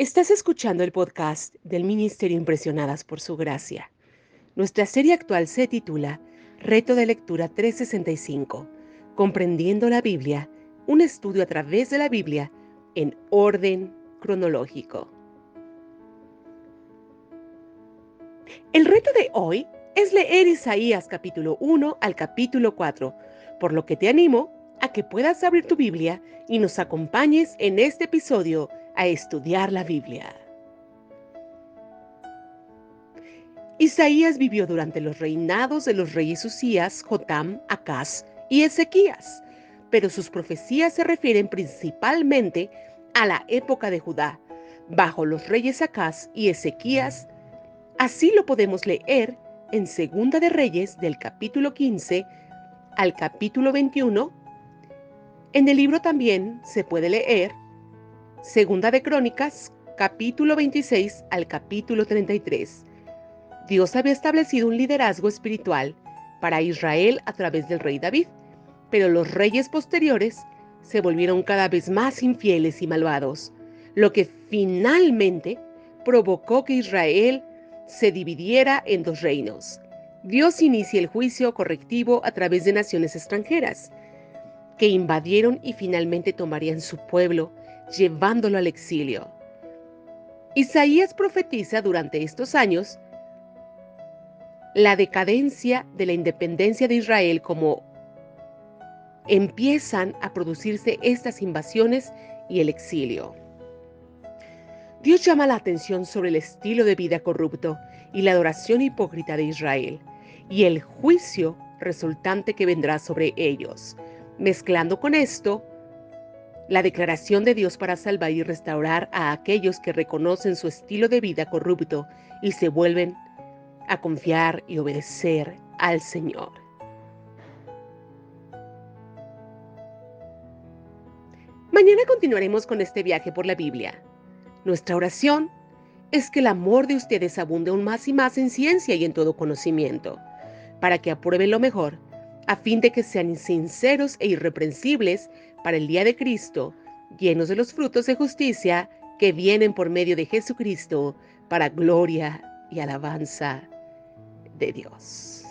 Estás escuchando el podcast del Ministerio Impresionadas por Su Gracia. Nuestra serie actual se titula Reto de Lectura 365, Comprendiendo la Biblia, un estudio a través de la Biblia en orden cronológico. El reto de hoy es leer Isaías capítulo 1 al capítulo 4, por lo que te animo a que puedas abrir tu Biblia y nos acompañes en este episodio a estudiar la Biblia. Isaías vivió durante los reinados de los reyes Usías, Jotam, Acaz y Ezequías, pero sus profecías se refieren principalmente a la época de Judá, bajo los reyes Acaz y Ezequías. Así lo podemos leer en Segunda de Reyes del capítulo 15 al capítulo 21 en el libro también se puede leer Segunda de Crónicas, capítulo 26 al capítulo 33. Dios había establecido un liderazgo espiritual para Israel a través del rey David, pero los reyes posteriores se volvieron cada vez más infieles y malvados, lo que finalmente provocó que Israel se dividiera en dos reinos. Dios inicia el juicio correctivo a través de naciones extranjeras, que invadieron y finalmente tomarían su pueblo, llevándolo al exilio. Isaías profetiza durante estos años la decadencia de la independencia de Israel como empiezan a producirse estas invasiones y el exilio. Dios llama la atención sobre el estilo de vida corrupto y la adoración hipócrita de Israel y el juicio resultante que vendrá sobre ellos, Mezclando con esto, la declaración de Dios para salvar y restaurar a aquellos que reconocen su estilo de vida corrupto y se vuelven a confiar y obedecer al Señor. Mañana continuaremos con este viaje por la Biblia. Nuestra oración es que el amor de ustedes abunde aún más y más en ciencia y en todo conocimiento, para que aprueben lo mejor a fin de que sean sinceros e irreprensibles para el día de Cristo, llenos de los frutos de justicia que vienen por medio de Jesucristo para gloria y alabanza de Dios.